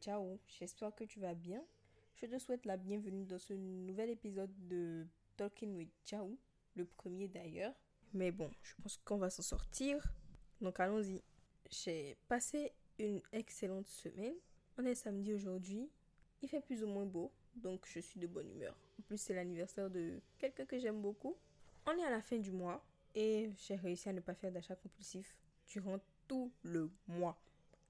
Ciao. J'espère que tu vas bien. Je te souhaite la bienvenue dans ce nouvel épisode de Talking with Ciao, le premier d'ailleurs. Mais bon, je pense qu'on va s'en sortir. Donc allons-y. J'ai passé une excellente semaine. On est samedi aujourd'hui. Il fait plus ou moins beau, donc je suis de bonne humeur. En plus, c'est l'anniversaire de quelqu'un que j'aime beaucoup. On est à la fin du mois et j'ai réussi à ne pas faire d'achat compulsif durant tout le mois.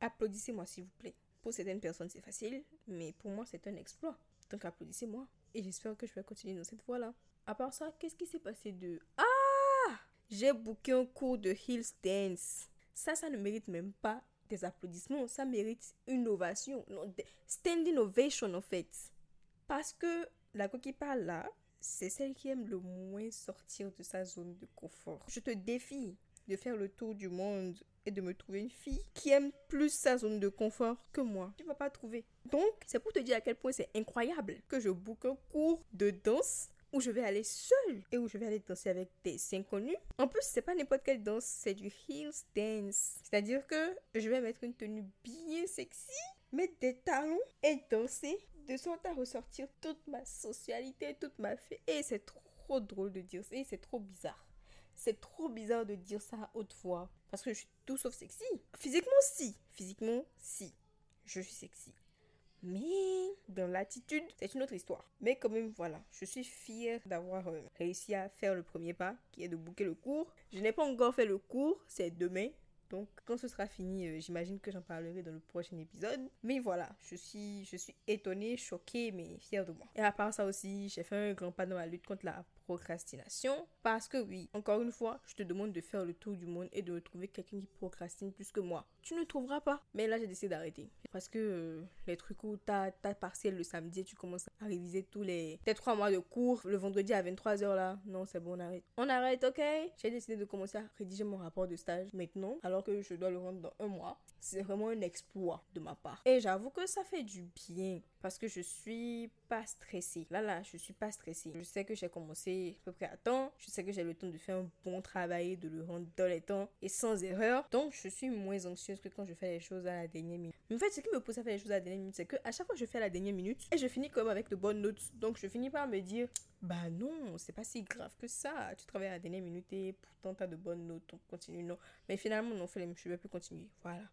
Applaudissez-moi s'il vous plaît. Pour certaines personnes, c'est facile, mais pour moi, c'est un exploit. Donc applaudissez-moi. Et j'espère que je vais continuer dans cette voie-là. À part ça, qu'est-ce qui s'est passé de... Ah J'ai booké un cours de Hills Dance. Ça, ça ne mérite même pas des applaudissements. Ça mérite une ovation. Non, standing ovation en fait. Parce que la coquille parle là, c'est celle qui aime le moins sortir de sa zone de confort. Je te défie de faire le tour du monde et de me trouver une fille qui aime plus sa zone de confort que moi. Tu vas pas trouver. Donc, c'est pour te dire à quel point c'est incroyable que je boucle un cours de danse où je vais aller seule et où je vais aller danser avec des inconnus. En plus, c'est pas n'importe quelle danse, c'est du heels dance. C'est-à-dire que je vais mettre une tenue bien sexy, mettre des talons et danser de sorte à ressortir toute ma socialité, toute ma fée. Et c'est trop drôle de dire ça et c'est trop bizarre. C'est trop bizarre de dire ça à haute voix. Parce que je suis tout sauf sexy. Physiquement, si. Physiquement, si. Je suis sexy. Mais dans l'attitude, c'est une autre histoire. Mais quand même, voilà, je suis fière d'avoir euh, réussi à faire le premier pas, qui est de booker le cours. Je n'ai pas encore fait le cours, c'est demain. Donc, quand ce sera fini, euh, j'imagine que j'en parlerai dans le prochain épisode. Mais voilà, je suis, je suis étonnée, choquée, mais fière de moi. Et à part ça aussi, j'ai fait un grand pas dans la lutte contre la procrastination. Parce que oui, encore une fois, je te demande de faire le tour du monde et de trouver quelqu'un qui procrastine plus que moi. Tu ne trouveras pas. Mais là, j'ai décidé d'arrêter. Parce que euh, les trucs où t'as ta partiel le samedi et tu commences à réviser tous les... Tes trois mois de cours le vendredi à 23h là. Non, c'est bon, on arrête. On arrête, ok? J'ai décidé de commencer à rédiger mon rapport de stage maintenant, alors que je dois le rendre dans un mois. C'est vraiment un exploit de ma part. Et j'avoue que ça fait du bien parce que je suis pas stressée. Là, là, je suis pas stressée. Je sais que j'ai commencé à peu près à temps. Je sais que j'ai le temps de faire un bon travail, de le rendre dans les temps et sans erreur. Donc, je suis moins anxieuse que quand je fais les choses à la dernière minute. Mais en fait, ce qui me pousse à faire les choses à la dernière minute, c'est que à chaque fois que je fais à la dernière minute, et je finis comme avec de bonnes notes. Donc, je finis par me dire, bah non, c'est pas si grave que ça. Tu travailles à la dernière minute et pourtant tu as de bonnes notes. Donc, continue, non. Mais finalement, non, je vais plus continuer. Voilà.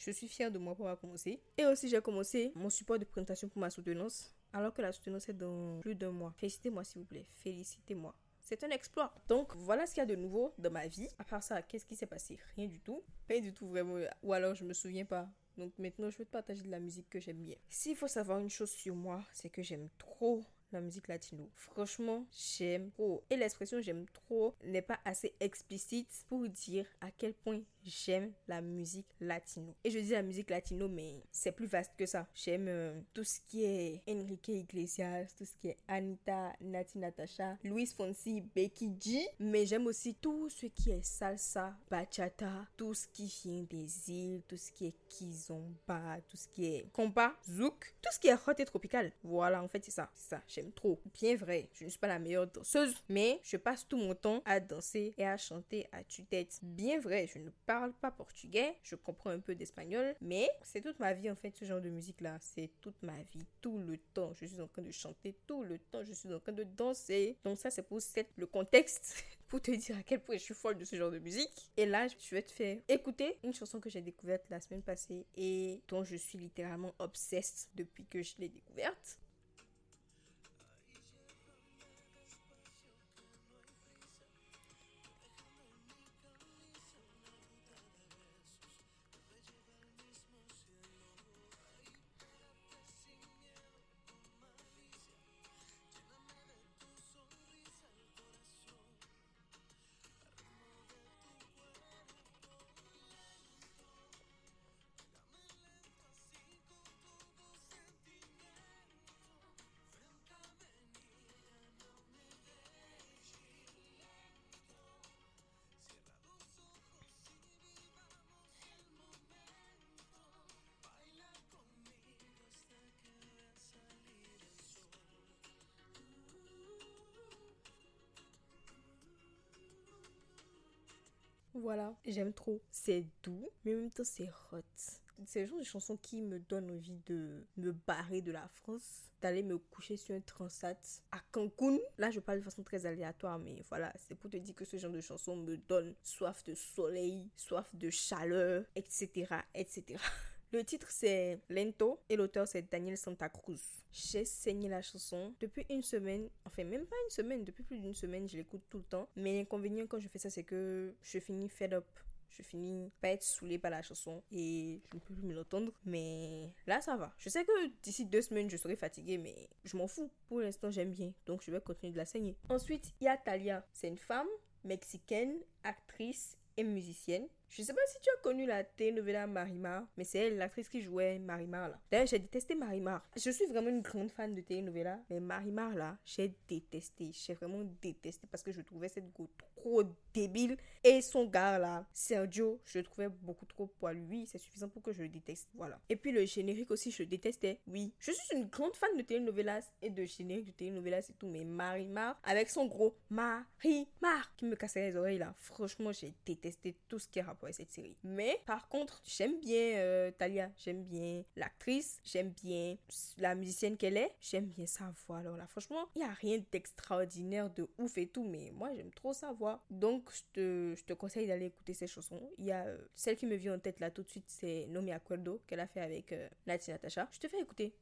Je suis fière de moi pour avoir commencé. Et aussi, j'ai commencé mon support de présentation pour ma soutenance, alors que la soutenance est dans plus d'un mois. Félicitez-moi, s'il vous plaît. Félicitez-moi. C'est un exploit. Donc voilà ce qu'il y a de nouveau dans ma vie. À part ça, qu'est-ce qui s'est passé? Rien du tout. Rien du tout vraiment. Ou alors je me souviens pas. Donc maintenant, je vais te partager de la musique que j'aime bien. S'il faut savoir une chose sur moi, c'est que j'aime trop la musique latino. Franchement, j'aime trop. Et l'expression j'aime trop n'est pas assez explicite pour dire à quel point j'aime la musique latino. Et je dis la musique latino, mais c'est plus vaste que ça. J'aime euh, tout ce qui est Enrique Iglesias, tout ce qui est Anita, Nati Natasha, Luis Fonsi, Becky G. Mais j'aime aussi tout ce qui est salsa, bachata, tout ce qui vient des îles, tout ce qui est kizomba, tout ce qui est compas, zouk, tout ce qui est hot et tropical. Voilà, en fait, c'est ça. C'est ça. J'aime trop. Bien vrai, je ne suis pas la meilleure danseuse, mais je passe tout mon temps à danser et à chanter à tue-tête. Bien vrai, je ne parle pas portugais, je comprends un peu d'espagnol, mais c'est toute ma vie en fait ce genre de musique là, c'est toute ma vie, tout le temps, je suis en train de chanter, tout le temps, je suis en train de danser. Donc ça c'est pour cette, le contexte pour te dire à quel point je suis folle de ce genre de musique. Et là, je vais te faire écouter une chanson que j'ai découverte la semaine passée et dont je suis littéralement obsesse depuis que je l'ai découverte. Voilà, j'aime trop. C'est doux, mais en même temps c'est hot. c'est le genre de chansons qui me donnent envie de me barrer de la France, d'aller me coucher sur un transat à Cancun. Là, je parle de façon très aléatoire, mais voilà, c'est pour te dire que ce genre de chansons me donne soif de soleil, soif de chaleur, etc., etc. Le titre c'est Lento et l'auteur c'est Daniel Santa Cruz. J'ai saigné la chanson depuis une semaine, enfin même pas une semaine, depuis plus d'une semaine, je l'écoute tout le temps. Mais l'inconvénient quand je fais ça, c'est que je finis fed up. Je finis pas être saoulée par la chanson et je ne peux plus me l'entendre. Mais là, ça va. Je sais que d'ici deux semaines, je serai fatiguée, mais je m'en fous. Pour l'instant, j'aime bien. Donc, je vais continuer de la saigner. Ensuite, il y a Talia. C'est une femme mexicaine, actrice musicienne. Je sais pas si tu as connu la telenovela Marimar, mais c'est elle, l'actrice qui jouait Marimar là. D'ailleurs, j'ai détesté Marimar. Je suis vraiment une grande fan de telenovela, mais Marimar là, j'ai détesté. J'ai vraiment détesté parce que je trouvais cette go trop débile. Et son gars là, Sergio, je le trouvais beaucoup trop poilu. Oui, c'est suffisant pour que je le déteste. Voilà. Et puis le générique aussi, je le détestais. Oui. Je suis une grande fan de telenovelas et de générique de telenovelas et tout, mais Marimar, avec son gros Marimar qui me cassait les oreilles là. Franchement, j'ai détesté tout ce qui est rapport cette série. Mais par contre, j'aime bien euh, Talia, j'aime bien l'actrice, j'aime bien la musicienne qu'elle est, j'aime bien sa voix. Alors là, franchement, il n'y a rien d'extraordinaire, de ouf et tout, mais moi j'aime trop sa voix. Donc je te, je te conseille d'aller écouter ses chansons. Il y a euh, celle qui me vient en tête là tout de suite, c'est No Me Acuerdo qu'elle a fait avec euh, Nati Natasha. Je te fais écouter.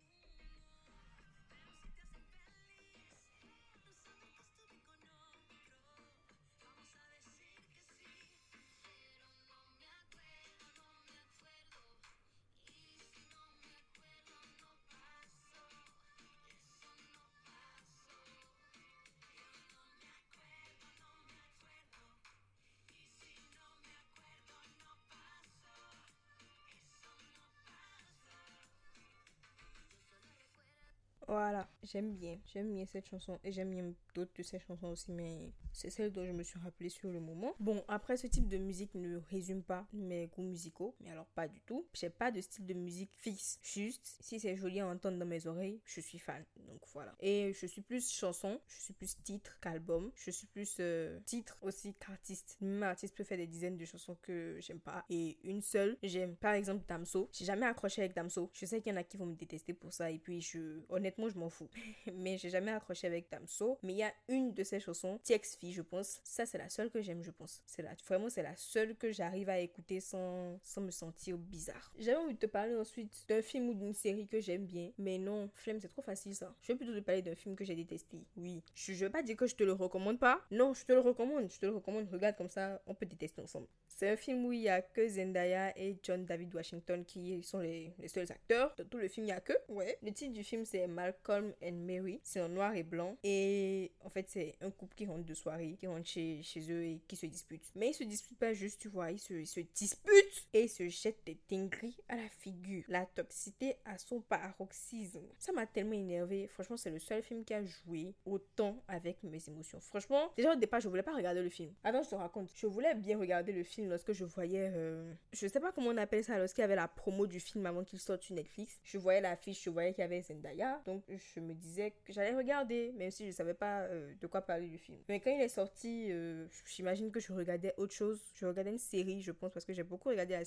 Voilà, j'aime bien. J'aime bien cette chanson et j'aime bien d'autres de ces chansons aussi, mais c'est celle dont je me suis rappelée sur le moment. Bon, après, ce type de musique ne résume pas mes goûts musicaux, mais alors pas du tout. J'ai pas de style de musique fixe. Juste, si c'est joli à entendre dans mes oreilles, je suis fan. Donc voilà. Et je suis plus chanson, je suis plus titre qu'album, je suis plus euh, titre aussi qu'artiste. Même artiste peut faire des dizaines de chansons que j'aime pas et une seule, j'aime. Par exemple, Damso. J'ai jamais accroché avec Damso. Je sais qu'il y en a qui vont me détester pour ça et puis je, honnêtement, je m'en fous. mais j'ai jamais accroché avec Damso. Mais il y a une de ses chansons, TXF, je pense. Ça, c'est la seule que j'aime, je pense. C'est la, vraiment, c'est la seule que j'arrive à écouter sans, sans me sentir bizarre. J'avais envie de te parler ensuite d'un film ou d'une série que j'aime bien. Mais non, flemme, c'est trop facile ça. Je vais plutôt te parler d'un film que j'ai détesté. Oui. Je, je veux pas dire que je te le recommande pas. Non, je te le recommande. Je te le recommande. Regarde comme ça, on peut détester ensemble. C'est un film où il y a que Zendaya et John David Washington qui sont les, les seuls acteurs. Dans tout le film, il y a que. Ouais. Le titre du film, c'est Mal Malcolm and Mary. C'est en noir et blanc. Et en fait, c'est un couple qui rentre de soirée, qui rentre chez, chez eux et qui se dispute. Mais ils se disputent pas juste, tu vois. Ils se, ils se disputent et ils se jettent des dingueries à la figure. La toxicité à son paroxysme. Ça m'a tellement énervé. Franchement, c'est le seul film qui a joué autant avec mes émotions. Franchement, déjà au départ, je voulais pas regarder le film. Attends, je te raconte. Je voulais bien regarder le film lorsque je voyais. Euh... Je sais pas comment on appelle ça, lorsqu'il y avait la promo du film avant qu'il sorte sur Netflix. Je voyais l'affiche, je voyais qu'il y avait Zendaya. Donc, je me disais que j'allais regarder, même si je savais pas euh, de quoi parler du film. Mais quand il est sorti, euh, j'imagine que je regardais autre chose. Je regardais une série, je pense, parce que j'ai beaucoup regardé,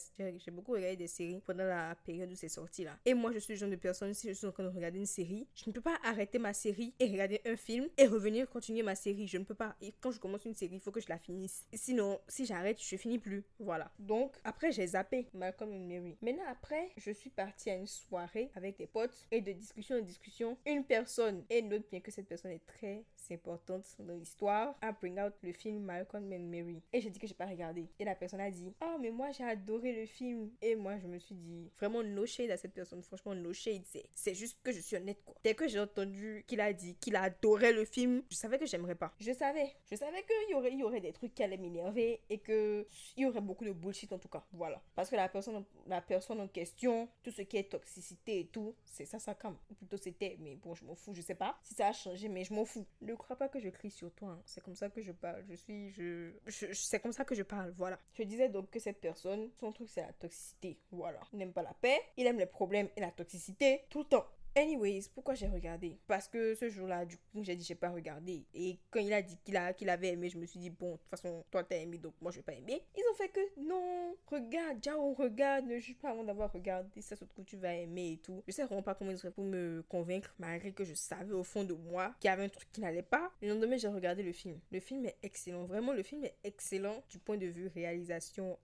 beaucoup regardé des séries pendant la période où c'est sorti là. Et moi, je suis le genre de personne, si je suis en train de regarder une série, je ne peux pas arrêter ma série et regarder un film et revenir continuer ma série. Je ne peux pas. Et quand je commence une série, il faut que je la finisse. Sinon, si j'arrête, je finis plus. Voilà. Donc, après, j'ai zappé Malcolm et Mary. Maintenant, après, je suis partie à une soirée avec des potes et de discussion en discussion une personne et note bien que cette personne est très importante dans l'histoire à bring out le film Malcolm and Mary. Et j'ai dit que j'ai pas regardé. Et la personne a dit Oh, mais moi j'ai adoré le film. Et moi je me suis dit Vraiment no shade à cette personne. Franchement, no shade. C'est juste que je suis honnête quoi. Dès que j'ai entendu qu'il a dit qu'il adorait le film, je savais que j'aimerais pas. Je savais. Je savais qu'il y aurait, y aurait des trucs qui allaient m'énerver et que il y aurait beaucoup de bullshit en tout cas. Voilà. Parce que la personne, la personne en question, tout ce qui est toxicité et tout, c'est ça, ça comme. Plutôt c'était, mais bon, je Je sais pas si ça a changé, mais je m'en fous. Le crois pas que je crie sur toi. Hein. C'est comme ça que je parle. Je suis. Je, c'est comme ça que je parle. Voilà. Je disais donc que cette personne, son truc, c'est la toxicité. Voilà. Il n'aime pas la paix. Il aime les problèmes et la toxicité tout le temps. Anyways, pourquoi j'ai regardé? Parce que ce jour-là, du coup, j'ai dit j'ai pas regardé. Et quand il a dit qu'il a, avait aimé, je me suis dit bon, de toute façon, toi t'as aimé, donc moi je vais pas aimer. Ils ont fait que non, regarde, on regarde, ne juge pas avant d'avoir regardé, ça se trouve tu vas aimer et tout. Je sais vraiment pas comment ils seraient pour me convaincre, malgré que je savais au fond de moi qu'il y avait un truc qui n'allait pas. Le lendemain, j'ai regardé le film. Le film est excellent, vraiment, le film est excellent du point de vue réalisation,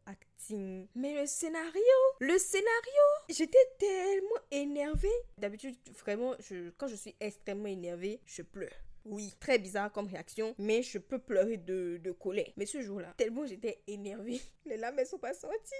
Mais le scénario, le scénario, j'étais tellement énervée. D'habitude, vraiment, quand je suis extrêmement énervée, je pleure. Oui, très bizarre comme réaction, mais je peux pleurer de, colère. Mais ce jour-là, tellement j'étais énervée, les larmes, elles sont pas sorties.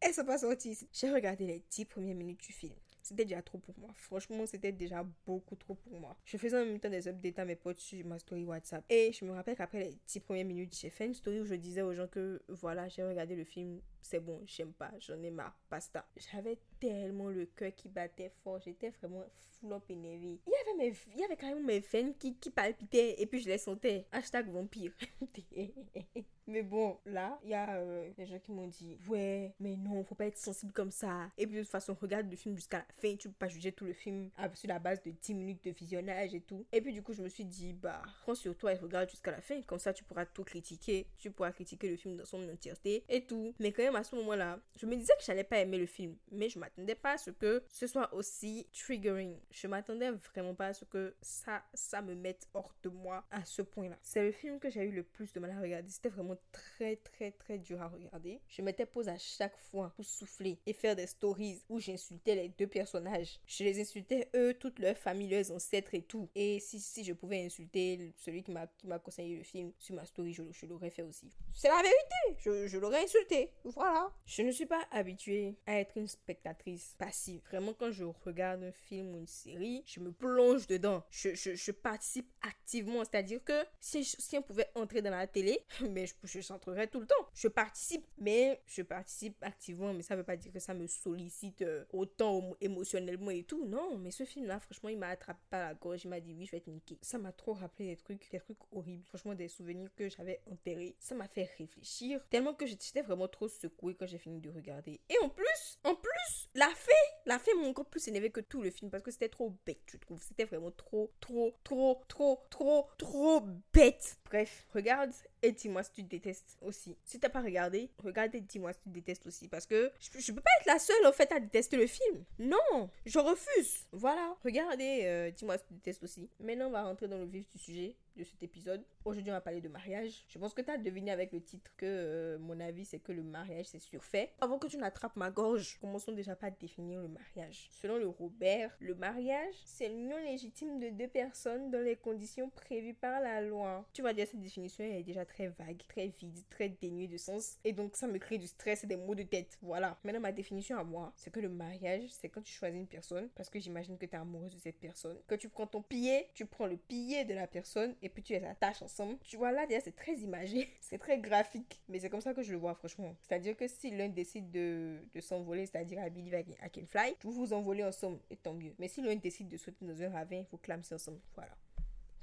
Elles sont pas sorties. J'ai regardé les 10 premières minutes du film. C'était déjà trop pour moi. Franchement, c'était déjà beaucoup trop pour moi. Je faisais en même temps des updates à mes potes sur ma story WhatsApp. Et je me rappelle qu'après les 10 premières minutes, j'ai fait une story où je disais aux gens que voilà, j'ai regardé le film, c'est bon, j'aime pas, j'en ai marre, basta. J'avais tellement le cœur qui battait fort, j'étais vraiment full up énervée. Il y avait, mes, il y avait même mes veines qui, qui palpitaient et puis je les sentais. Hashtag vampire. Mais bon, là, il y a euh, des gens qui m'ont dit Ouais, mais non, faut pas être sensible comme ça. Et puis de toute façon, regarde le film jusqu'à la fin. Tu peux pas juger tout le film sur la base de 10 minutes de visionnage et tout. Et puis du coup, je me suis dit Bah, prends sur toi et regarde jusqu'à la fin. Comme ça, tu pourras tout critiquer. Tu pourras critiquer le film dans son entièreté et tout. Mais quand même, à ce moment-là, je me disais que j'allais pas aimer le film. Mais je m'attendais pas à ce que ce soit aussi triggering. Je m'attendais vraiment pas à ce que ça, ça me mette hors de moi à ce point-là. C'est le film que j'ai eu le plus de mal à regarder. C'était vraiment très très très dur à regarder. Je mettais pause à chaque fois pour souffler et faire des stories où j'insultais les deux personnages. Je les insultais eux, toute leur famille, leurs ancêtres et tout. Et si, si je pouvais insulter celui qui m'a qui m'a conseillé le film sur ma story, je, je l'aurais fait aussi. C'est la vérité. Je, je l'aurais insulté. Voilà. Je ne suis pas habituée à être une spectatrice passive. Vraiment, quand je regarde un film ou une série, je me plonge dedans. Je, participe activement. C'est-à-dire que si, si on pouvait entrer dans la télé, mais je, je s'entrerai tout le temps. Je participe, mais je participe activement, mais ça veut pas dire que ça me sollicite euh, autant émotionnellement et tout. Non, mais ce film-là, franchement, il m'a attrapé par la gorge, il m'a dit oui, je vais te niquer. Ça m'a trop rappelé des trucs, des trucs horribles. Franchement, des souvenirs que j'avais enterrés. Ça m'a fait réfléchir, tellement que j'étais vraiment trop secouée quand j'ai fini de regarder. Et en plus, en plus, la fin, la fin m'a encore plus énervé que tout le film parce que c'était trop bête, tu trouves. C'était vraiment trop, trop, trop, trop, trop, trop bête. Bref, regarde et dis-moi si tu détestes aussi. Si t'as pas regardé, regarde et dis-moi si tu détestes aussi. Parce que je, je, peux pas être la seule, en fait, à détester le film. Non, je refuse. Voilà. Regardez, euh, dis-moi si tu détestes aussi. Maintenant, on va rentrer dans le vif du sujet de cet épisode. Aujourd'hui, on va parler de mariage. Je pense que tu as deviné avec le titre que euh, mon avis, c'est que le mariage, c'est surfait. Avant que tu n'attrapes ma gorge, commençons déjà par définir le mariage. Selon le Robert, le mariage, c'est l'union légitime de deux personnes dans les conditions prévues par la loi. Tu vas dire, cette définition est déjà très vague, très vide, très dénuée de sens. Et donc, ça me crée du stress et des maux de tête. Voilà. Maintenant, ma définition à moi, c'est que le mariage, c'est quand tu choisis une personne, parce que j'imagine que tu es amoureuse de cette personne, que tu prends ton pied, tu prends le pied de la personne et puis tu les attaches ensemble. Tu vois, là, déjà, c'est très imagé, c'est très graphique, mais c'est comme ça que je le vois, franchement. C'est-à-dire que si l'un décide de, de s'envoler, c'est-à-dire à Billy I Can Fly, vous vous envolez ensemble, et tant mieux. Mais si l'un décide de sauter dans un ravin, faut clamser ensemble. Voilà.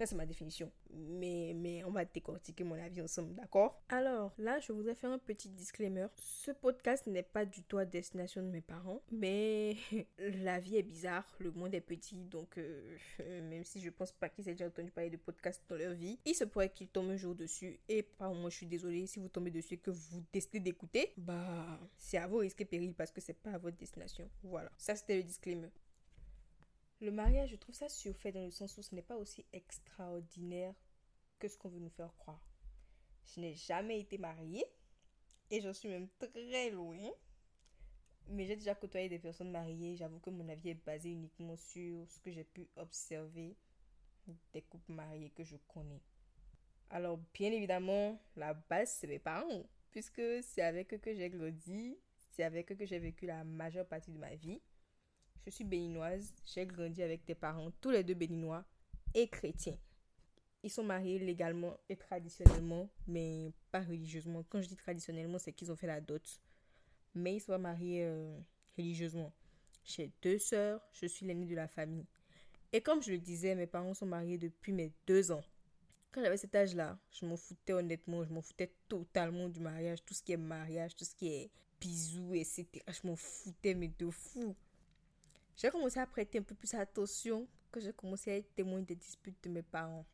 C'est ma définition. Mais, mais on va décortiquer mon avis ensemble, d'accord? Alors, là, je voudrais faire un petit disclaimer. Ce podcast n'est pas du tout à destination de mes parents, mais la vie est bizarre, le monde est petit, donc euh, même si je pense pas qu'ils aient déjà entendu parler de podcast dans leur vie, il se pourrait qu'ils tombent un jour dessus. Et par moi, je suis désolée si vous tombez dessus et que vous décidez d'écouter, bah, c'est à vos risques et périls parce que c'est pas à votre destination. Voilà. Ça, c'était le disclaimer. Le mariage, je trouve ça surfait dans le sens où ce n'est pas aussi extraordinaire que ce qu'on veut nous faire croire. Je n'ai jamais été mariée et j'en suis même très loin. Mais j'ai déjà côtoyé des personnes mariées. J'avoue que mon avis est basé uniquement sur ce que j'ai pu observer des couples mariés que je connais. Alors, bien évidemment, la base, c'est mes parents. Puisque c'est avec eux que j'ai grandi, c'est avec eux que j'ai vécu la majeure partie de ma vie. Je suis béninoise, j'ai grandi avec tes parents, tous les deux béninois et chrétiens. Ils sont mariés légalement et traditionnellement, mais pas religieusement. Quand je dis traditionnellement, c'est qu'ils ont fait la dot. Mais ils sont mariés euh, religieusement. J'ai deux sœurs, je suis l'aînée de la famille. Et comme je le disais, mes parents sont mariés depuis mes deux ans. Quand j'avais cet âge-là, je m'en foutais honnêtement, je m'en foutais totalement du mariage, tout ce qui est mariage, tout ce qui est bisous, etc. Je m'en foutais, mais de fou. J'ai commencé à prêter un peu plus attention quand j'ai commencé à être témoin des disputes de mes parents.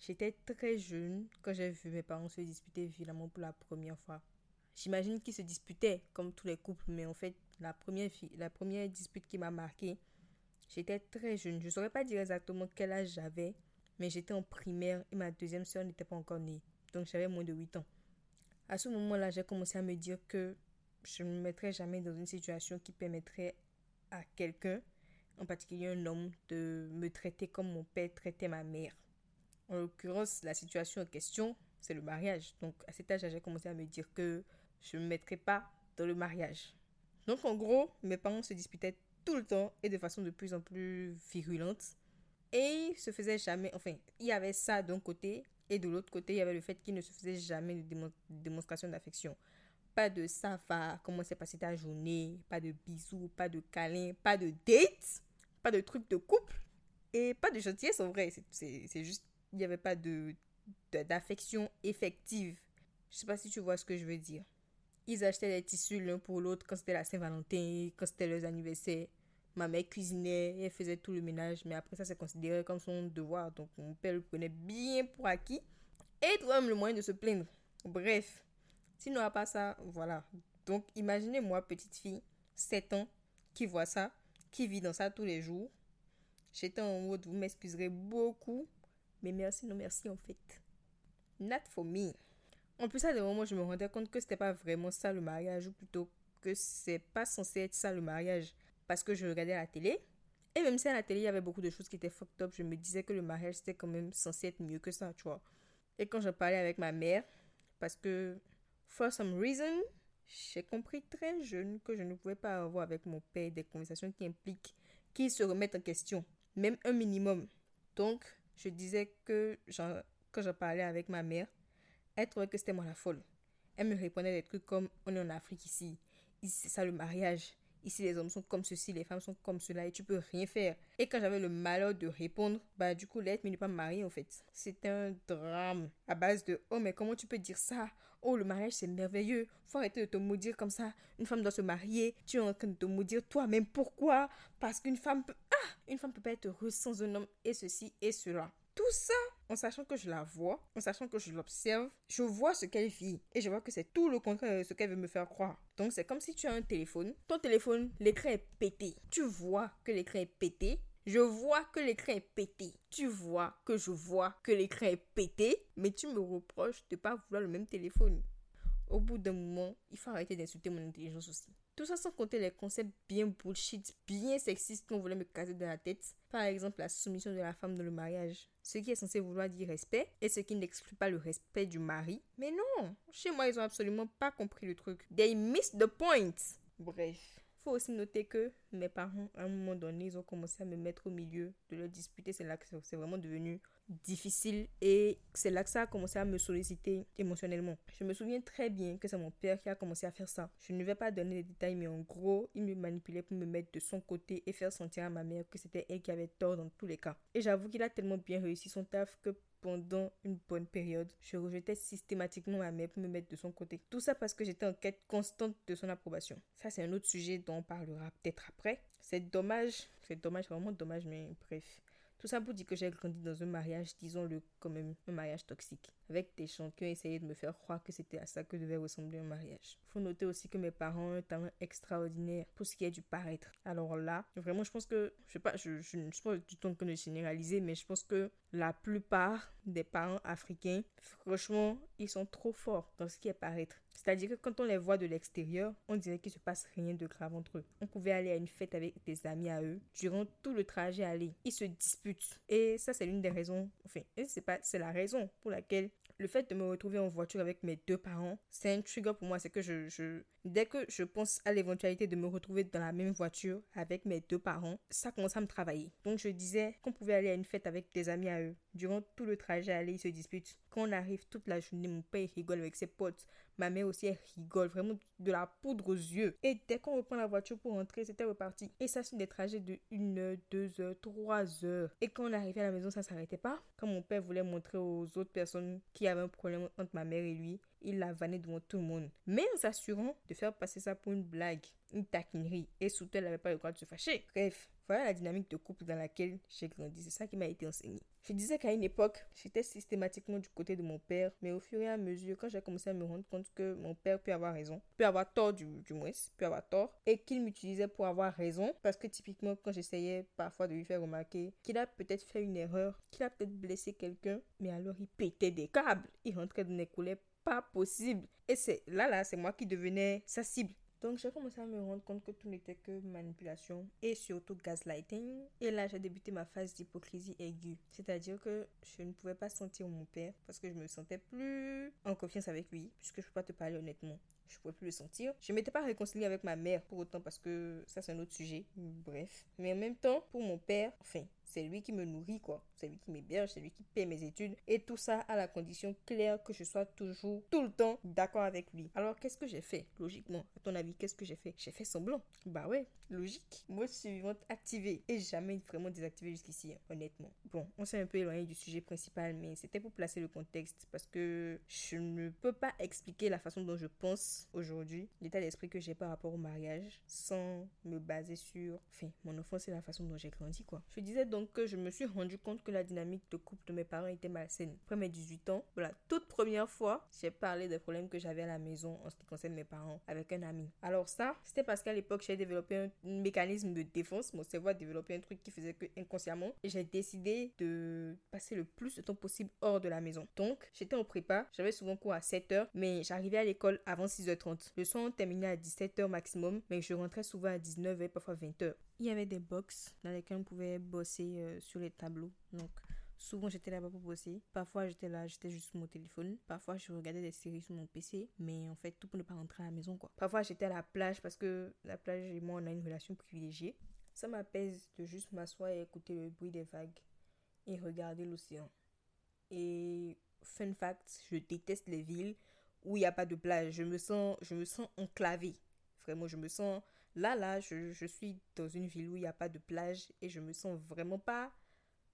J'étais très jeune quand j'ai vu mes parents se disputer violemment pour la première fois. J'imagine qu'ils se disputaient comme tous les couples, mais en fait, la première, la première dispute qui m'a marqué, j'étais très jeune. Je ne saurais pas dire exactement quel âge j'avais, mais j'étais en primaire et ma deuxième soeur n'était pas encore née. Donc j'avais moins de 8 ans. À ce moment-là, j'ai commencé à me dire que je ne me mettrais jamais dans une situation qui permettrait à quelqu'un, en particulier un homme, de me traiter comme mon père traitait ma mère. En l'occurrence, la situation en question, c'est le mariage. Donc à cet âge, j'ai commencé à me dire que je ne me mettrais pas dans le mariage. Donc en gros, mes parents se disputaient tout le temps et de façon de plus en plus virulente. Et se faisaient jamais, enfin, il y avait ça d'un côté et de l'autre côté, il y avait le fait qu'ils ne se faisaient jamais de démonstration d'affection. Pas de ça va, comment s'est passée ta journée, pas de bisous, pas de câlins, pas de dates, pas de trucs de couple et pas de gentillesse en vrai. C'est juste, il n'y avait pas de d'affection effective. Je sais pas si tu vois ce que je veux dire. Ils achetaient des tissus l'un pour l'autre quand c'était la Saint-Valentin, quand c'était leurs anniversaires. Ma mère cuisinait, elle faisait tout le ménage, mais après ça, c'est considéré comme son devoir. Donc mon père le prenait bien pour acquis et trouvait même le moyen de se plaindre. Bref, sinon à pas ça, voilà. Donc imaginez-moi, petite fille, 7 ans, qui voit ça, qui vit dans ça tous les jours. J'étais en mode, vous m'excuserez beaucoup, mais merci, non merci en fait. Not for me. En plus, à des moments, je me rendais compte que c'était pas vraiment ça le mariage, ou plutôt que c'est pas censé être ça le mariage, parce que je regardais la télé. Et même si à la télé, il y avait beaucoup de choses qui étaient fucked up, je me disais que le mariage, c'était quand même censé être mieux que ça, tu vois. Et quand je parlais avec ma mère, parce que, for some reason, j'ai compris très jeune que je ne pouvais pas avoir avec mon père des conversations qui impliquent qu'il se remette en question, même un minimum. Donc, je disais que quand je parlais avec ma mère, elle trouvait que c'était moi la folle. Elle me répondait des trucs comme on est en Afrique. Ici, c'est ça le mariage. Ici, les hommes sont comme ceci, les femmes sont comme cela et tu peux rien faire. Et quand j'avais le malheur de répondre, bah du coup, l'être n'est pas mariée en fait. C'était un drame à base de oh, mais comment tu peux dire ça? Oh, le mariage c'est merveilleux. Faut arrêter de te maudire comme ça. Une femme doit se marier. Tu es en train de te maudire toi-même. Pourquoi? Parce qu'une femme peut. Ah Une femme peut pas être heureuse sans un homme et ceci et cela. Tout ça, en sachant que je la vois, en sachant que je l'observe, je vois ce qu'elle vit et je vois que c'est tout le contraire de ce qu'elle veut me faire croire. Donc c'est comme si tu as un téléphone, ton téléphone, l'écran est pété. Tu vois que l'écran est pété, je vois que l'écran est pété. Tu vois que je vois que l'écran est pété, mais tu me reproches de ne pas vouloir le même téléphone. Au bout d'un moment, il faut arrêter d'insulter mon intelligence aussi. Tout ça sans compter les concepts bien bullshit, bien sexistes qu'on voulait me caser dans la tête. Par exemple, la soumission de la femme dans le mariage. Ce qui est censé vouloir dire respect et ce qui n'exclut pas le respect du mari. Mais non, chez moi, ils ont absolument pas compris le truc. They missed the point. Bref faut aussi noter que mes parents, à un moment donné, ils ont commencé à me mettre au milieu de leur disputer. C'est là que c'est vraiment devenu difficile et c'est là que ça a commencé à me solliciter émotionnellement. Je me souviens très bien que c'est mon père qui a commencé à faire ça. Je ne vais pas donner les détails, mais en gros, il me manipulait pour me mettre de son côté et faire sentir à ma mère que c'était elle qui avait tort dans tous les cas. Et j'avoue qu'il a tellement bien réussi son taf que pendant une bonne période, je rejetais systématiquement ma mère pour me mettre de son côté. Tout ça parce que j'étais en quête constante de son approbation. Ça, c'est un autre sujet dont on parlera peut-être après. C'est dommage, c'est dommage, vraiment dommage, mais bref. Tout ça pour dire que j'ai grandi dans un mariage, disons-le, quand même, un mariage toxique. Avec des gens qui ont essayé de me faire croire que c'était à ça que devait ressembler un mariage. Faut noter aussi que mes parents ont un talent extraordinaire pour ce qui est du paraître. Alors là, vraiment, je pense que, je sais pas, je, je, ne suis pas du en train de généraliser, mais je pense que la plupart des parents africains, franchement, ils sont trop forts dans ce qui est paraître. C'est-à-dire que quand on les voit de l'extérieur, on dirait qu'il se passe rien de grave entre eux. On pouvait aller à une fête avec des amis à eux. Durant tout le trajet aller, ils se disputent. Et ça, c'est l'une des raisons, enfin, c'est la raison pour laquelle le fait de me retrouver en voiture avec mes deux parents, c'est un trigger pour moi. C'est que je, dès que je pense à l'éventualité de me retrouver dans la même voiture avec mes deux parents, ça commence à me travailler. Donc je disais qu'on pouvait aller à une fête avec des amis à eux. Durant tout le trajet aller, ils se disputent on arrive toute la journée, mon père rigole avec ses potes. Ma mère aussi, elle rigole, vraiment de la poudre aux yeux. Et dès qu'on reprend la voiture pour rentrer, c'était reparti. Et ça, c'est des trajets de 1 heure, 2 heures, 3 heures. Et quand on arrivait à la maison, ça s'arrêtait pas. Quand mon père voulait montrer aux autres personnes qu'il y avait un problème entre ma mère et lui, il la vannait devant tout le monde. Mais en s'assurant de faire passer ça pour une blague, une taquinerie. Et surtout, elle n'avait pas le droit de se fâcher. Bref, voilà la dynamique de couple dans laquelle j'ai grandi. C'est ça qui m'a été enseigné. Je disais qu'à une époque, j'étais systématiquement du côté de mon père, mais au fur et à mesure, quand j'ai commencé à me rendre compte que mon père peut avoir raison, peut avoir tort du, du moins, peut avoir tort, et qu'il m'utilisait pour avoir raison, parce que typiquement, quand j'essayais parfois de lui faire remarquer qu'il a peut-être fait une erreur, qu'il a peut-être blessé quelqu'un, mais alors il pétait des câbles, il rentrait dans les coulées pas possible. Et c'est là, là, c'est moi qui devenais sa cible. Donc j'ai commencé à me rendre compte que tout n'était que manipulation et surtout gaslighting. Et là j'ai débuté ma phase d'hypocrisie aiguë. C'est-à-dire que je ne pouvais pas sentir mon père parce que je me sentais plus en confiance avec lui, puisque je peux pas te parler honnêtement. Je pouvais plus le sentir. Je m'étais pas réconciliée avec ma mère pour autant parce que ça c'est un autre sujet. Bref. Mais en même temps, pour mon père, enfin, c'est lui qui me nourrit, quoi. C'est lui qui m'héberge, c'est lui qui paie mes études. Et tout ça à la condition claire que je sois toujours, tout le temps, d'accord avec lui. Alors, qu'est-ce que j'ai fait Logiquement, à ton avis, qu'est-ce que j'ai fait? J'ai fait semblant. Bah ouais, logique. Mode suivante activée. Et jamais vraiment désactivé jusqu'ici, hein, honnêtement. Bon, on s'est un peu éloigné du sujet principal, mais c'était pour placer le contexte parce que je ne peux pas expliquer la façon dont je pense aujourd'hui, l'état d'esprit que j'ai par rapport au mariage, sans me baser sur, enfin, mon enfance et la façon dont j'ai grandi, quoi. Je disais donc donc je me suis rendu compte que la dynamique de couple de mes parents était malsaine. Après mes 18 ans, pour la toute première fois, j'ai parlé des problèmes que j'avais à la maison en ce qui concerne mes parents avec un ami. Alors ça, c'était parce qu'à l'époque, j'ai développé un, mécanisme de défense. Mon cerveau a développé un truc qui faisait que inconsciemment, j'ai décidé de passer le plus de temps possible hors de la maison. Donc, j'étais en prépa, j'avais souvent cours à 7h, mais j'arrivais à l'école avant 6h30. Le soir, on terminait à 17h maximum, mais je rentrais souvent à 19h, parfois 20h il y avait des box dans lesquelles on pouvait bosser euh, sur les tableaux. Donc, souvent j'étais là-bas pour bosser. Parfois j'étais là, j'étais juste sur mon téléphone. Parfois je regardais des séries sur mon PC. Mais en fait, tout pour ne pas rentrer à la maison, quoi. Parfois j'étais à la plage parce que la plage et moi, on a une relation privilégiée. Ça m'apaise de juste m'asseoir et écouter le bruit des vagues et regarder l'océan. Et fun fact, je déteste les villes où il n'y a pas de plage. Je me sens, je me sens enclavée. Vraiment, je me sens Là, là, je, suis dans une ville où il n'y a pas de plage et je me sens vraiment pas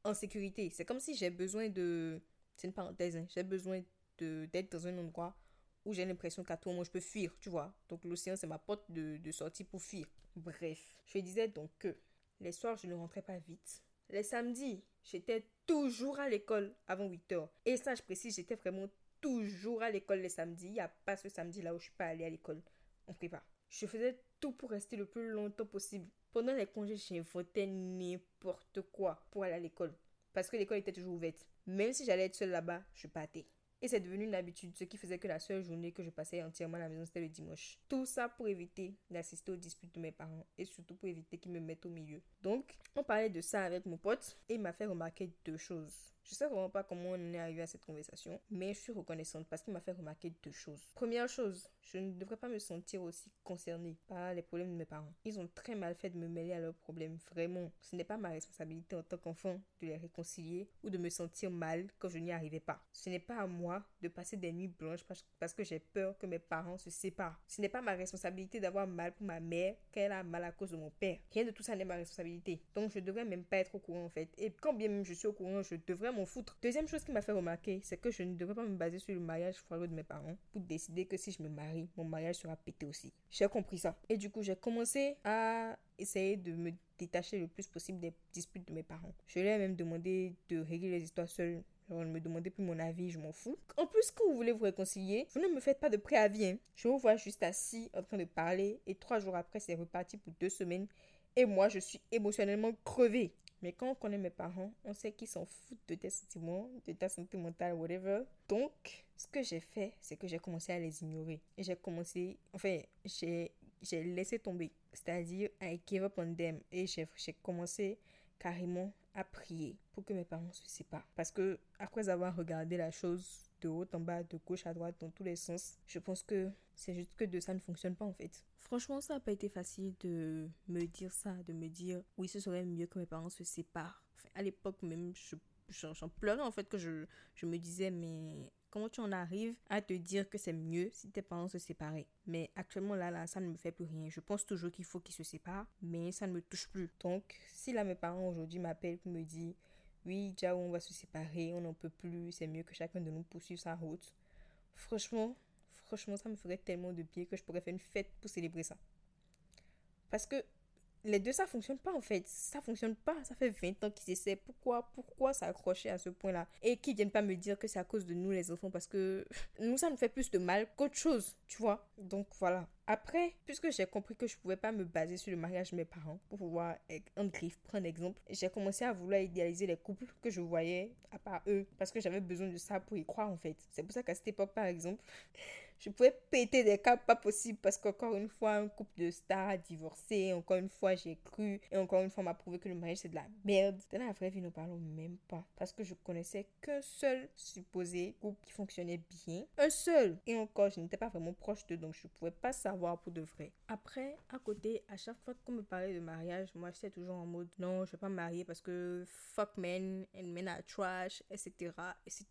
en sécurité. C'est comme si j'ai besoin de... C'est une parenthèse, hein, j'ai besoin d'être dans un endroit où j'ai l'impression qu'à tout moment je peux fuir, tu vois. Donc l'océan, c'est ma porte de, de sortie pour fuir. Bref, je disais donc que les soirs, je ne rentrais pas vite. Les samedis, j'étais toujours à l'école avant 8 heures. Et ça, je précise, j'étais vraiment toujours à l'école les samedis. Il n'y a pas ce samedi là où je suis pas allée à l'école. On prépare. Je faisais tout pour rester le plus longtemps possible. Pendant les congés, j'inventais n'importe quoi pour aller à l'école. Parce que l'école était toujours ouverte. Même si j'allais être seule là-bas, je partais. Et c'est devenu une habitude, ce qui faisait que la seule journée que je passais entièrement à la maison, c'était le dimanche. Tout ça pour éviter d'assister aux disputes de mes parents et surtout pour éviter qu'ils me mettent au milieu. Donc, on parlait de ça avec mon pote et il m'a fait remarquer deux choses. Je sais vraiment pas comment on est arrivé à cette conversation, mais je suis reconnaissante parce qu'il m'a fait remarquer deux choses. Première chose, je ne devrais pas me sentir aussi concernée par les problèmes de mes parents. Ils ont très mal fait de me mêler à leurs problèmes, vraiment. Ce n'est pas ma responsabilité en tant qu'enfant de les réconcilier ou de me sentir mal quand je n'y arrivais pas. Ce n'est pas à moi de passer des nuits blanches parce que j'ai peur que mes parents se séparent. Ce n'est pas ma responsabilité d'avoir mal pour ma mère quand elle a mal à cause de mon père. Rien de tout ça n'est ma responsabilité. Donc je devrais même pas être au courant en fait. Et quand bien même je suis au courant, je devrais m'en foutre. Deuxième chose qui m'a fait remarquer, c'est que je ne devrais pas me baser sur le mariage foireux de mes parents pour décider que si je me marie, mon mariage sera pété aussi. J'ai compris ça. Et du coup, j'ai commencé à essayer de me détacher le plus possible des disputes de mes parents. Je leur ai même demandé de régler les histoires seules ne me demandez plus mon avis, je m'en fous. En plus, quand vous voulez vous réconcilier, vous ne me faites pas de préavis. Hein. Je vous vois juste assis en train de parler et trois jours après, c'est reparti pour deux semaines. Et moi, je suis émotionnellement crevée. Mais quand on connaît mes parents, on sait qu'ils s'en foutent de tes sentiments, de ta santé mentale, whatever. Donc, ce que j'ai fait, c'est que j'ai commencé à les ignorer. J'ai commencé, enfin, j'ai laissé tomber. C'est-à-dire, I gave up on them. Et j'ai commencé carrément à prier pour que mes parents se séparent. Parce que, après avoir regardé la chose de haut en bas, de gauche à droite, dans tous les sens, je pense que c'est juste que de ça ne fonctionne pas en fait. Franchement, ça n'a pas été facile de me dire ça, de me dire oui, ce serait mieux que mes parents se séparent. à l'époque même, je j'en pleurais en fait que je, je me disais mais comment tu en arrives à te dire que c'est mieux si tes parents se séparaient? Mais actuellement là là ça ne me fait plus rien je pense toujours qu'il faut qu'ils se séparent mais ça ne me touche plus donc si là mes parents aujourd'hui m'appellent pour me dire oui ciao on va se séparer on n'en peut plus c'est mieux que chacun de nous poursuive sa route franchement franchement ça me ferait tellement de bien que je pourrais faire une fête pour célébrer ça parce que les deux, ça fonctionne pas en fait. Ça fonctionne pas. Ça fait 20 ans qu'ils essaient. Pourquoi, pourquoi s'accrocher à ce point-là? Et qu'ils viennent pas me dire que c'est à cause de nous les enfants parce que nous, ça nous fait plus de mal qu'autre chose, tu vois? Donc voilà. Après, puisque j'ai compris que je pouvais pas me baser sur le mariage de mes parents pour pouvoir, en griffe, prendre exemple, j'ai commencé à vouloir idéaliser les couples que je voyais à part eux parce que j'avais besoin de ça pour y croire en fait. C'est pour ça qu'à cette époque, par exemple, je pouvais péter des câbles pas possible parce qu'encore une fois, un couple de stars a divorcé. Encore une fois, j'ai cru. Et encore une fois, on m'a prouvé que le mariage, c'est de la merde. Dans la vraie vie, nous parlons même pas. Parce que je connaissais qu'un seul supposé couple qui fonctionnait bien. Un seul. Et encore, je n'étais pas vraiment proche d'eux, donc je pouvais pas savoir pour de vrai. Après, à côté, à chaque fois qu'on me parlait de mariage, moi, j'étais toujours en mode non, je vais pas me marier parce que fuck men and men are trash, etc. etc.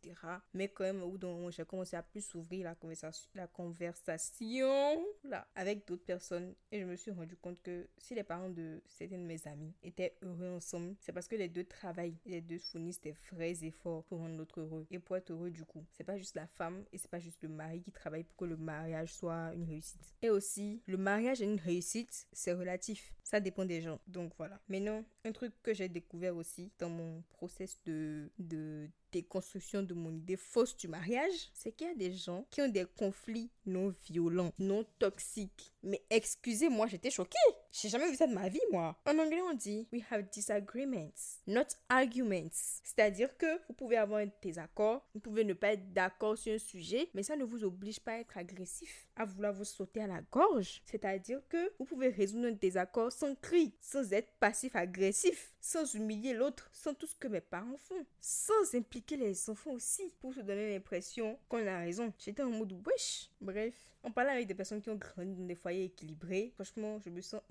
Mais quand même, au bout j'ai commencé à plus s'ouvrir la conversation conversation là, avec d'autres personnes et je me suis rendu compte que si les parents de certains de mes amis étaient heureux ensemble, c'est parce que les deux travaillent, les deux fournissent des vrais efforts pour rendre l'autre heureux. Et pour être heureux du coup, c'est pas juste la femme et c'est pas juste le mari qui travaille pour que le mariage soit une réussite. Et aussi, le mariage est une réussite, c'est relatif. Ça dépend des gens. Donc voilà. Mais non, un truc que j'ai découvert aussi dans mon process de, de déconstruction de mon idée fausse du mariage, c'est qu'il y a des gens qui ont des conflits non violents, non toxiques. Mais excusez-moi, j'étais choquée. J'ai jamais vu ça de ma vie, moi. En anglais, on dit We have disagreements, not arguments. C'est-à-dire que vous pouvez avoir un désaccord, vous pouvez ne pas être d'accord sur un sujet, mais ça ne vous oblige pas à être agressif, à vouloir vous sauter à la gorge. C'est-à-dire que vous pouvez résoudre un désaccord sans cri, sans être passif-agressif, sans humilier l'autre, sans tout ce que mes parents font, sans impliquer les enfants aussi, pour se donner l'impression qu'on a raison. J'étais en mode wesh. Bref, on parlait avec des personnes qui ont grandi dans des foyers équilibrés. Franchement, je me sens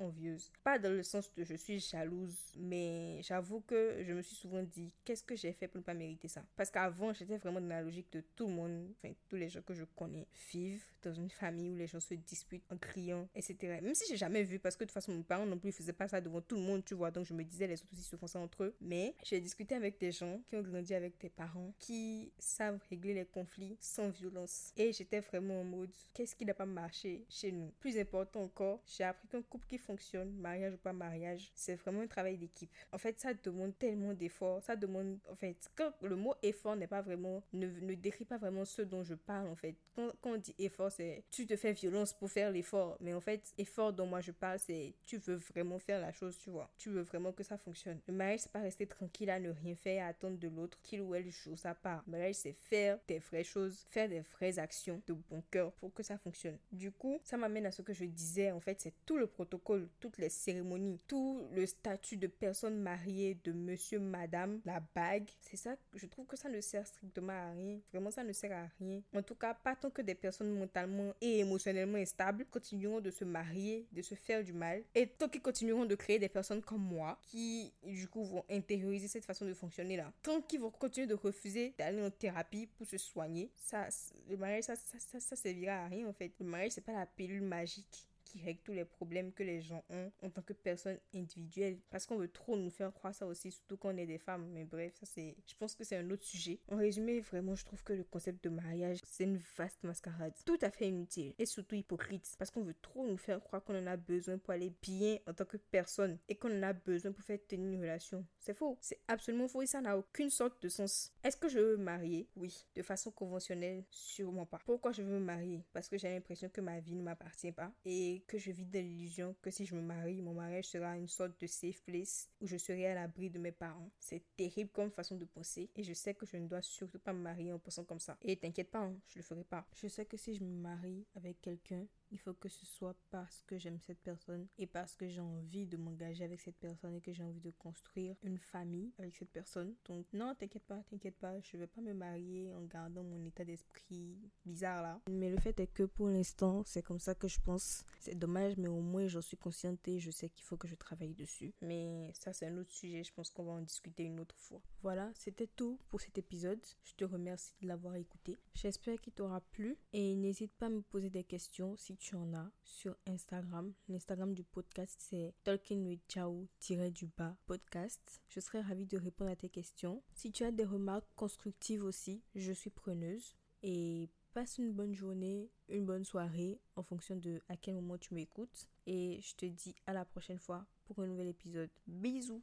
Pas dans le sens de je suis jalouse, mais j'avoue que je me suis souvent dit qu'est-ce que j'ai fait pour ne pas mériter ça? Parce qu'avant, j'étais vraiment dans la logique de tout le monde, enfin tous les gens que je connais vivent dans une famille où les gens se disputent en criant, etc. Même si j'ai jamais vu, parce que de toute façon, mes parents non plus ne faisaient pas ça devant tout le monde, tu vois. Donc je me disais, les autres aussi se font ça entre eux. Mais j'ai discuté avec des gens qui ont grandi avec des parents qui savent régler les conflits sans violence. Et j'étais vraiment en mode, qu'est-ce qui n'a pas marché chez nous? Plus important encore, j'ai appris qu'un couple qui fonctionne, mariage ou pas mariage, c'est vraiment un travail d'équipe. En fait, ça demande tellement d'efforts. Ça demande, en fait, quand le mot effort n'est pas vraiment, ne, décrit pas vraiment ce dont je parle, en fait. Quand, quand on dit effort, c'est tu te fais violence pour faire l'effort. Mais en fait, effort dont moi je parle, c'est tu veux vraiment faire la chose, tu vois. Tu veux vraiment que ça fonctionne. Le mariage, c'est pas rester tranquille à ne rien faire, à attendre de l'autre qu'il ou elle joue sa part. Le mariage, c'est faire des vraies choses, faire des vraies actions de bon cœur pour que ça fonctionne. Du coup, ça m'amène à ce que je disais, en fait, c'est tout le protocole, toutes les cérémonies, tout le statut de personne mariée, de monsieur, madame, la bague. C'est ça, je trouve que ça ne sert strictement à rien. Vraiment, ça ne sert à rien. En tout cas, pas tant que des personnes mentalement et émotionnellement instables continueront de se marier, de se faire du mal. Et tant qu'ils continueront de créer des personnes comme moi, qui, du coup, vont intérioriser cette façon de fonctionner là. Tant qu'ils vont continuer de refuser d'aller en thérapie pour se soigner, ça, le mariage, ça, ça, ça, ça servira à rien en fait. Le mariage, c'est pas la pilule magique qui règle tous les problèmes que les gens ont en tant que personne individuelle. Parce qu'on veut trop nous faire croire ça aussi, surtout quand on est des femmes. Mais bref, ça c'est. Je pense que c'est un autre sujet. En résumé, vraiment, je trouve que le concept de mariage, c'est une vaste mascarade. Tout à fait inutile et surtout hypocrite. Parce qu'on veut trop nous faire croire qu'on en a besoin pour aller bien en tant que personne et qu'on en a besoin pour faire tenir une relation. C'est faux. C'est absolument faux et ça n'a aucune sorte de sens. Est-ce que je veux me marier? Oui. De façon conventionnelle, sûrement pas. Pourquoi je veux me marier? Parce que j'ai l'impression que ma vie ne m'appartient pas et que je vis de l'illusion que si je me marie, mon mariage sera une sorte de safe place où je serai à l'abri de mes parents. C'est terrible comme façon de penser et je sais que je ne dois surtout pas me marier en pensant comme ça. Et t'inquiète pas, hein, je le ferai pas. Je sais que si je me marie avec quelqu'un, Il faut que ce soit parce que j'aime cette personne et parce que j'ai envie de m'engager avec cette personne et que j'ai envie de construire une famille avec cette personne. Donc non, t'inquiète pas, t'inquiète pas, je vais pas me marier en gardant mon état d'esprit bizarre là. Mais le fait est que pour l'instant, c'est comme ça que je pense. C'est dommage, mais au moins j'en suis consciente et je sais qu'il faut que je travaille dessus. Mais ça, c'est un autre sujet. Je pense qu'on va en discuter une autre fois. Voilà, c'était tout pour cet épisode. Je te remercie de l'avoir écouté. J'espère qu'il t'aura plu et n'hésite pas à me poser des questions si tu en as sur Instagram. L'Instagram du podcast, c'est Talking with du bas podcast. Je serai ravie de répondre à tes questions. Si tu as des remarques constructives aussi, je suis preneuse. Et passe une bonne journée, une bonne soirée en fonction de à quel moment tu m'écoutes. Et je te dis à la prochaine fois pour un nouvel épisode. Bisous